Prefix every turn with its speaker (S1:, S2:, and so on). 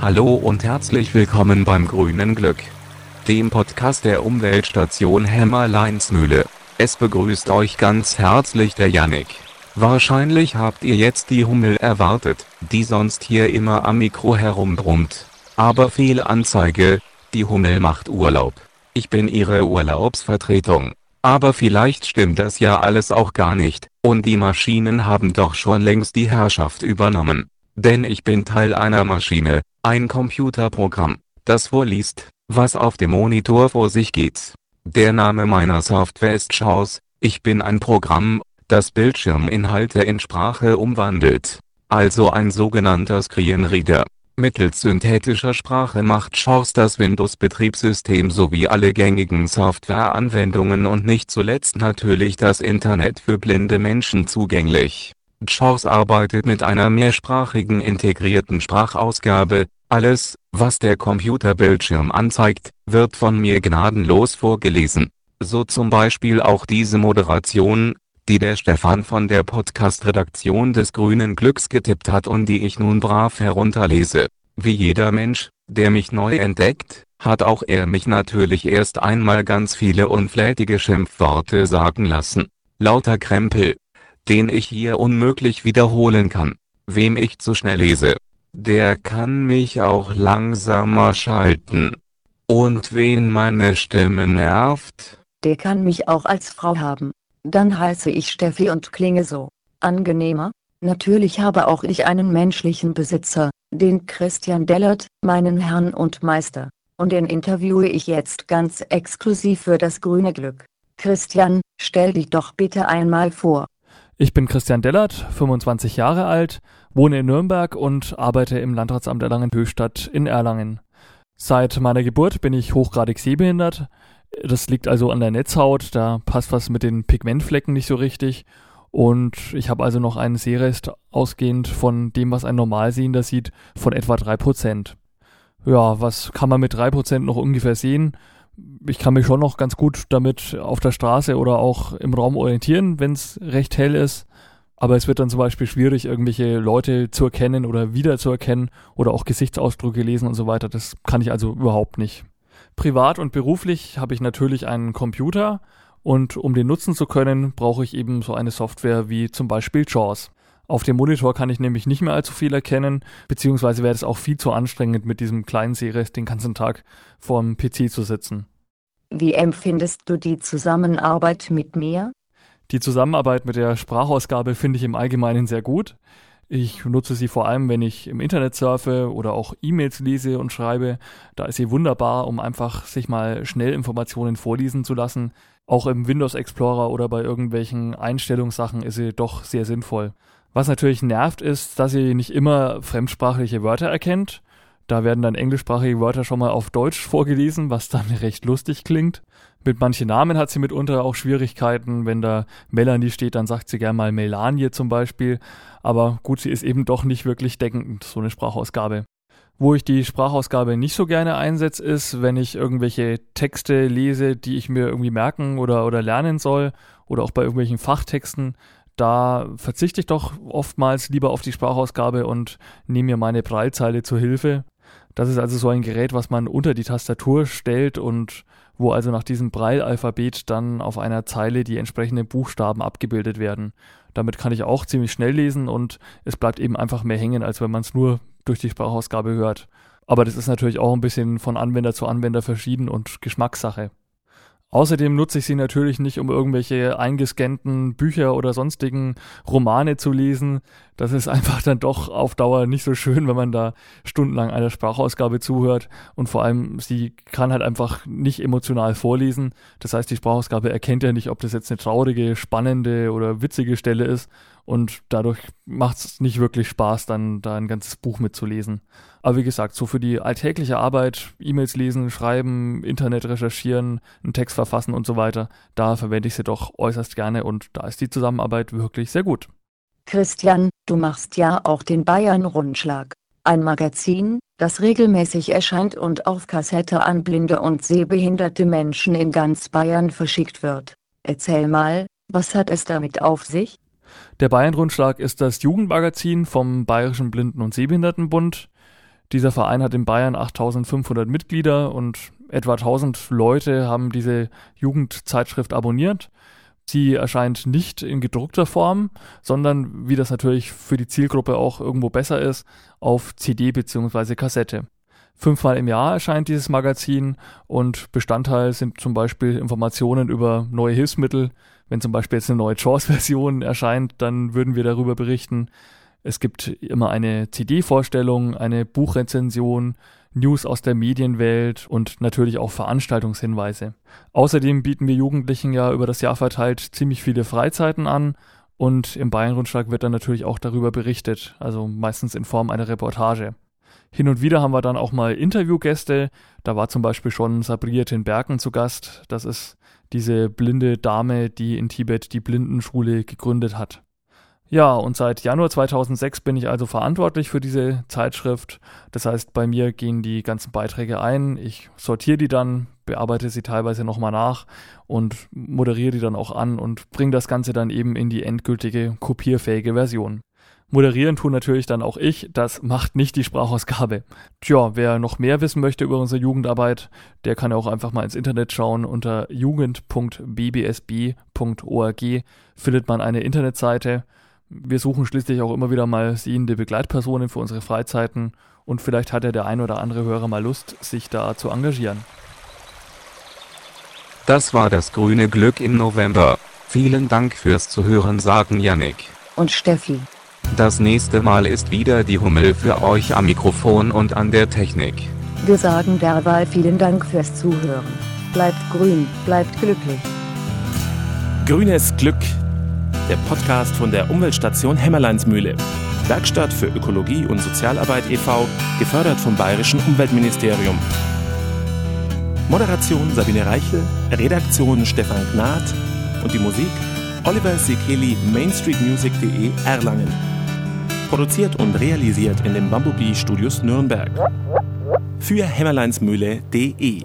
S1: Hallo und herzlich willkommen beim Grünen Glück, dem Podcast der Umweltstation Hämmerleinsmühle. Es begrüßt euch ganz herzlich der Yannick. Wahrscheinlich habt ihr jetzt die Hummel erwartet, die sonst hier immer am Mikro herumbrummt. Aber Fehlanzeige, die Hummel macht Urlaub. Ich bin ihre Urlaubsvertretung. Aber vielleicht stimmt das ja alles auch gar nicht, und die Maschinen haben doch schon längst die Herrschaft übernommen. Denn ich bin Teil einer Maschine, ein Computerprogramm, das vorliest, was auf dem Monitor vor sich geht. Der Name meiner Software ist JAWS, ich bin ein Programm, das Bildschirminhalte in Sprache umwandelt. Also ein sogenannter Screenreader. Mittels synthetischer Sprache macht JAWS das Windows-Betriebssystem sowie alle gängigen Softwareanwendungen und nicht zuletzt natürlich das Internet für blinde Menschen zugänglich. JAWS arbeitet mit einer mehrsprachigen integrierten Sprachausgabe, alles, was der Computerbildschirm anzeigt, wird von mir gnadenlos vorgelesen. So zum Beispiel auch diese Moderation, die der Stefan von der Podcast-Redaktion des Grünen Glücks getippt hat und die ich nun brav herunterlese. Wie jeder Mensch, der mich neu entdeckt, hat auch er mich natürlich erst einmal ganz viele unflätige Schimpfworte sagen lassen. Lauter Krempel, den ich hier unmöglich wiederholen kann. Wem ich zu schnell lese, der kann mich auch langsamer schalten. Und wen meine Stimme nervt,
S2: der kann mich auch als Frau haben. Dann heiße ich Steffi und klinge so. Angenehmer? Natürlich habe auch ich einen menschlichen Besitzer, den Christian Dellert, meinen Herrn und Meister. Und den interviewe ich jetzt ganz exklusiv für das grüne Glück. Christian, stell dich doch bitte einmal vor.
S3: Ich bin Christian Dellert, 25 Jahre alt, wohne in Nürnberg und arbeite im Landratsamt Erlangen-Höchstadt in Erlangen. Seit meiner Geburt bin ich hochgradig sehbehindert. Das liegt also an der Netzhaut, da passt was mit den Pigmentflecken nicht so richtig. Und ich habe also noch einen Sehrest ausgehend von dem, was ein Normalsehender sieht, von etwa 3%. Ja, was kann man mit 3% noch ungefähr sehen? Ich kann mich schon noch ganz gut damit auf der Straße oder auch im Raum orientieren, wenn es recht hell ist. Aber es wird dann zum Beispiel schwierig, irgendwelche Leute zu erkennen oder wiederzuerkennen oder auch Gesichtsausdrücke lesen und so weiter. Das kann ich also überhaupt nicht. Privat und beruflich habe ich natürlich einen Computer und um den nutzen zu können, brauche ich eben so eine Software wie zum Beispiel JAWS. Auf dem Monitor kann ich nämlich nicht mehr allzu viel erkennen, beziehungsweise wäre es auch viel zu anstrengend, mit diesem kleinen Sehrest den ganzen Tag vorm PC zu sitzen.
S2: Wie empfindest du die Zusammenarbeit mit mir?
S3: Die Zusammenarbeit mit der Sprachausgabe finde ich im Allgemeinen sehr gut. Ich nutze sie vor allem, wenn ich im Internet surfe oder auch E-Mails lese und schreibe. Da ist sie wunderbar, um einfach sich mal schnell Informationen vorlesen zu lassen. Auch im Windows Explorer oder bei irgendwelchen Einstellungssachen ist sie doch sehr sinnvoll. Was natürlich nervt, ist, dass sie nicht immer fremdsprachliche Wörter erkennt. Da werden dann englischsprachige Wörter schon mal auf Deutsch vorgelesen, was dann recht lustig klingt. Mit manchen Namen hat sie mitunter auch Schwierigkeiten. Wenn da Melanie steht, dann sagt sie gern mal Melanie zum Beispiel. Aber gut, sie ist eben doch nicht wirklich deckend, so eine Sprachausgabe. Wo ich die Sprachausgabe nicht so gerne einsetze, ist, wenn ich irgendwelche Texte lese, die ich mir irgendwie merken oder, oder lernen soll, oder auch bei irgendwelchen Fachtexten, da verzichte ich doch oftmals lieber auf die Sprachausgabe und nehme mir meine Breilzeile zur Hilfe. Das ist also so ein Gerät, was man unter die Tastatur stellt und wo also nach diesem Braille-Alphabet dann auf einer Zeile die entsprechenden Buchstaben abgebildet werden. Damit kann ich auch ziemlich schnell lesen und es bleibt eben einfach mehr hängen, als wenn man es nur durch die Sprachausgabe hört. Aber das ist natürlich auch ein bisschen von Anwender zu Anwender verschieden und Geschmackssache. Außerdem nutze ich sie natürlich nicht, um irgendwelche eingescannten Bücher oder sonstigen Romane zu lesen. Das ist einfach dann doch auf Dauer nicht so schön, wenn man da stundenlang einer Sprachausgabe zuhört. Und vor allem, sie kann halt einfach nicht emotional vorlesen. Das heißt, die Sprachausgabe erkennt ja nicht, ob das jetzt eine traurige, spannende oder witzige Stelle ist. Und dadurch macht es nicht wirklich Spaß, dann da ein ganzes Buch mitzulesen. Aber wie gesagt, so für die alltägliche Arbeit, E-Mails lesen, schreiben, Internet recherchieren, einen Text verfassen und so weiter, da verwende ich sie doch äußerst gerne und da ist die Zusammenarbeit wirklich sehr gut.
S2: Christian, du machst ja auch den Bayern Rundschlag, ein Magazin, das regelmäßig erscheint und auf Kassette an blinde und sehbehinderte Menschen in ganz Bayern verschickt wird. Erzähl mal, was hat es damit auf sich?
S3: Der Bayern-Rundschlag ist das Jugendmagazin vom Bayerischen Blinden- und Sehbehindertenbund. Dieser Verein hat in Bayern 8500 Mitglieder und etwa 1000 Leute haben diese Jugendzeitschrift abonniert. Sie erscheint nicht in gedruckter Form, sondern, wie das natürlich für die Zielgruppe auch irgendwo besser ist, auf CD bzw. Kassette. Fünfmal im Jahr erscheint dieses Magazin und Bestandteil sind zum Beispiel Informationen über neue Hilfsmittel, wenn zum Beispiel jetzt eine neue JAWS-Version erscheint, dann würden wir darüber berichten. Es gibt immer eine CD-Vorstellung, eine Buchrezension, News aus der Medienwelt und natürlich auch Veranstaltungshinweise. Außerdem bieten wir Jugendlichen ja über das Jahr verteilt ziemlich viele Freizeiten an und im Bayern-Rundschlag wird dann natürlich auch darüber berichtet, also meistens in Form einer Reportage. Hin und wieder haben wir dann auch mal Interviewgäste. Da war zum Beispiel schon Sabriye Berken zu Gast. Das ist diese blinde Dame, die in Tibet die Blindenschule gegründet hat. Ja, und seit Januar 2006 bin ich also verantwortlich für diese Zeitschrift. Das heißt, bei mir gehen die ganzen Beiträge ein, ich sortiere die dann, bearbeite sie teilweise nochmal nach und moderiere die dann auch an und bringe das Ganze dann eben in die endgültige kopierfähige Version. Moderieren tun natürlich dann auch ich, das macht nicht die Sprachausgabe. Tja, wer noch mehr wissen möchte über unsere Jugendarbeit, der kann auch einfach mal ins Internet schauen. Unter jugend.bbsb.org findet man eine Internetseite. Wir suchen schließlich auch immer wieder mal sehende Begleitpersonen für unsere Freizeiten und vielleicht hat ja der ein oder andere Hörer mal Lust, sich da zu engagieren.
S1: Das war das grüne Glück im November. Vielen Dank fürs Zuhören, sagen Yannick.
S2: Und Steffi.
S1: Das nächste Mal ist wieder die Hummel für euch am Mikrofon und an der Technik.
S2: Wir sagen derweil vielen Dank fürs Zuhören. Bleibt grün, bleibt glücklich.
S4: Grünes Glück, der Podcast von der Umweltstation Hämmerleinsmühle. Werkstatt für Ökologie und Sozialarbeit e.V., gefördert vom Bayerischen Umweltministerium. Moderation Sabine Reichel, Redaktion Stefan Gnad und die Musik Oliver Sekeli, mainstreetmusic.de Erlangen. Produziert und realisiert in den Bumblebee Studios Nürnberg. Für hämmerleinsmühle.de